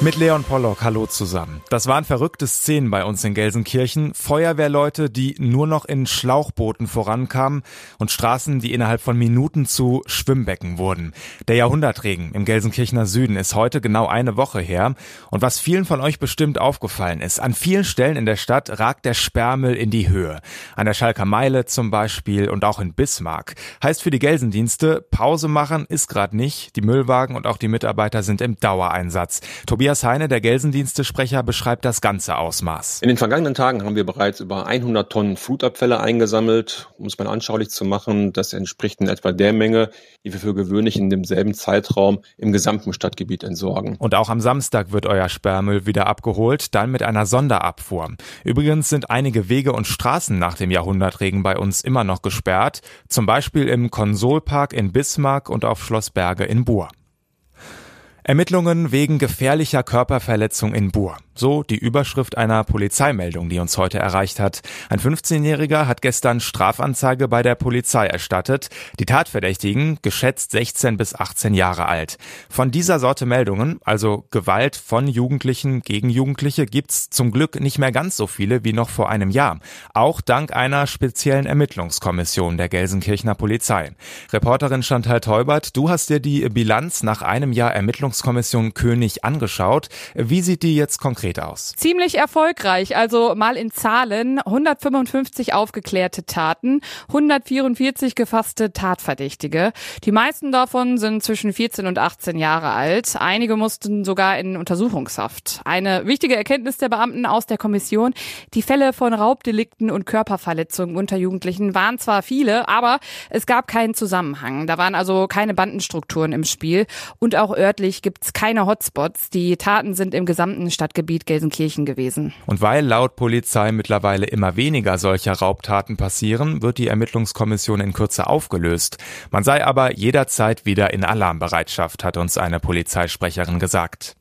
Mit Leon Pollock, hallo zusammen. Das waren verrückte Szenen bei uns in Gelsenkirchen. Feuerwehrleute, die nur noch in Schlauchbooten vorankamen und Straßen, die innerhalb von Minuten zu Schwimmbecken wurden. Der Jahrhundertregen im Gelsenkirchener Süden ist heute genau eine Woche her. Und was vielen von euch bestimmt aufgefallen ist, an vielen Stellen in der Stadt ragt der Sperrmüll in die Höhe. An der Schalker Meile zum Beispiel und auch in Bismarck. Heißt für die Gelsendienste, Pause machen ist gerade nicht. Die Müllwagen und auch die Mitarbeiter sind im Dauereinsatz. Tobias Tobias Heine, der Gelsendienstesprecher, beschreibt das ganze Ausmaß. In den vergangenen Tagen haben wir bereits über 100 Tonnen Flutabfälle eingesammelt. Um es mal anschaulich zu machen, das entspricht in etwa der Menge, die wir für gewöhnlich in demselben Zeitraum im gesamten Stadtgebiet entsorgen. Und auch am Samstag wird euer Sperrmüll wieder abgeholt, dann mit einer Sonderabfuhr. Übrigens sind einige Wege und Straßen nach dem Jahrhundertregen bei uns immer noch gesperrt, zum Beispiel im Konsolpark in Bismarck und auf Schloss Berge in Buhr. Ermittlungen wegen gefährlicher Körperverletzung in Buhr. So die Überschrift einer Polizeimeldung, die uns heute erreicht hat. Ein 15-Jähriger hat gestern Strafanzeige bei der Polizei erstattet. Die Tatverdächtigen, geschätzt 16 bis 18 Jahre alt. Von dieser Sorte Meldungen, also Gewalt von Jugendlichen gegen Jugendliche, gibt's zum Glück nicht mehr ganz so viele wie noch vor einem Jahr. Auch dank einer speziellen Ermittlungskommission der Gelsenkirchener Polizei. Reporterin Chantal Teubert, du hast dir die Bilanz nach einem Jahr Ermittlungskommission König angeschaut. Wie sieht die jetzt konkret konkret aus? Ziemlich erfolgreich. Also mal in Zahlen. 155 aufgeklärte Taten, 144 gefasste Tatverdächtige. Die meisten davon sind zwischen 14 und 18 Jahre alt. Einige mussten sogar in Untersuchungshaft. Eine wichtige Erkenntnis der Beamten aus der Kommission. Die Fälle von Raubdelikten und Körperverletzungen unter Jugendlichen waren zwar viele, aber es gab keinen Zusammenhang. Da waren also keine Bandenstrukturen im Spiel. Und auch örtlich gibt es keine Hotspots. Die Taten sind im gesamten Stadtgebiet Gebiet Gelsenkirchen gewesen. Und weil laut Polizei mittlerweile immer weniger solcher Raubtaten passieren, wird die Ermittlungskommission in Kürze aufgelöst. Man sei aber jederzeit wieder in Alarmbereitschaft, hat uns eine Polizeisprecherin gesagt.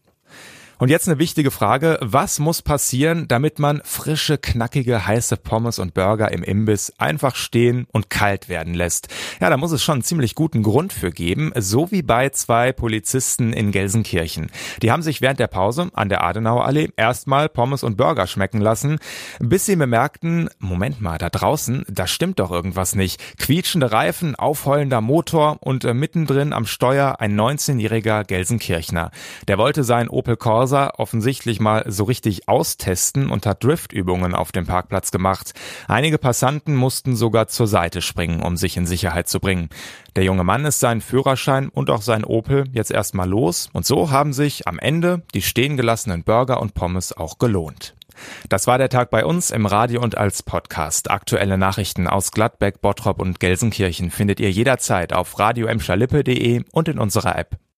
Und jetzt eine wichtige Frage. Was muss passieren, damit man frische, knackige, heiße Pommes und Burger im Imbiss einfach stehen und kalt werden lässt? Ja, da muss es schon einen ziemlich guten Grund für geben, so wie bei zwei Polizisten in Gelsenkirchen. Die haben sich während der Pause an der Adenauerallee erstmal Pommes und Burger schmecken lassen, bis sie bemerkten, Moment mal, da draußen, da stimmt doch irgendwas nicht. Quietschende Reifen, aufheulender Motor und äh, mittendrin am Steuer ein 19-jähriger Gelsenkirchner. Der wollte sein Opel Corsa Corsa offensichtlich mal so richtig austesten und hat Driftübungen auf dem Parkplatz gemacht. Einige Passanten mussten sogar zur Seite springen, um sich in Sicherheit zu bringen. Der junge Mann ist seinen Führerschein und auch sein Opel jetzt erstmal los und so haben sich am Ende die stehen Burger und Pommes auch gelohnt. Das war der Tag bei uns im Radio und als Podcast. Aktuelle Nachrichten aus Gladbeck, Bottrop und Gelsenkirchen findet ihr jederzeit auf radio und in unserer App.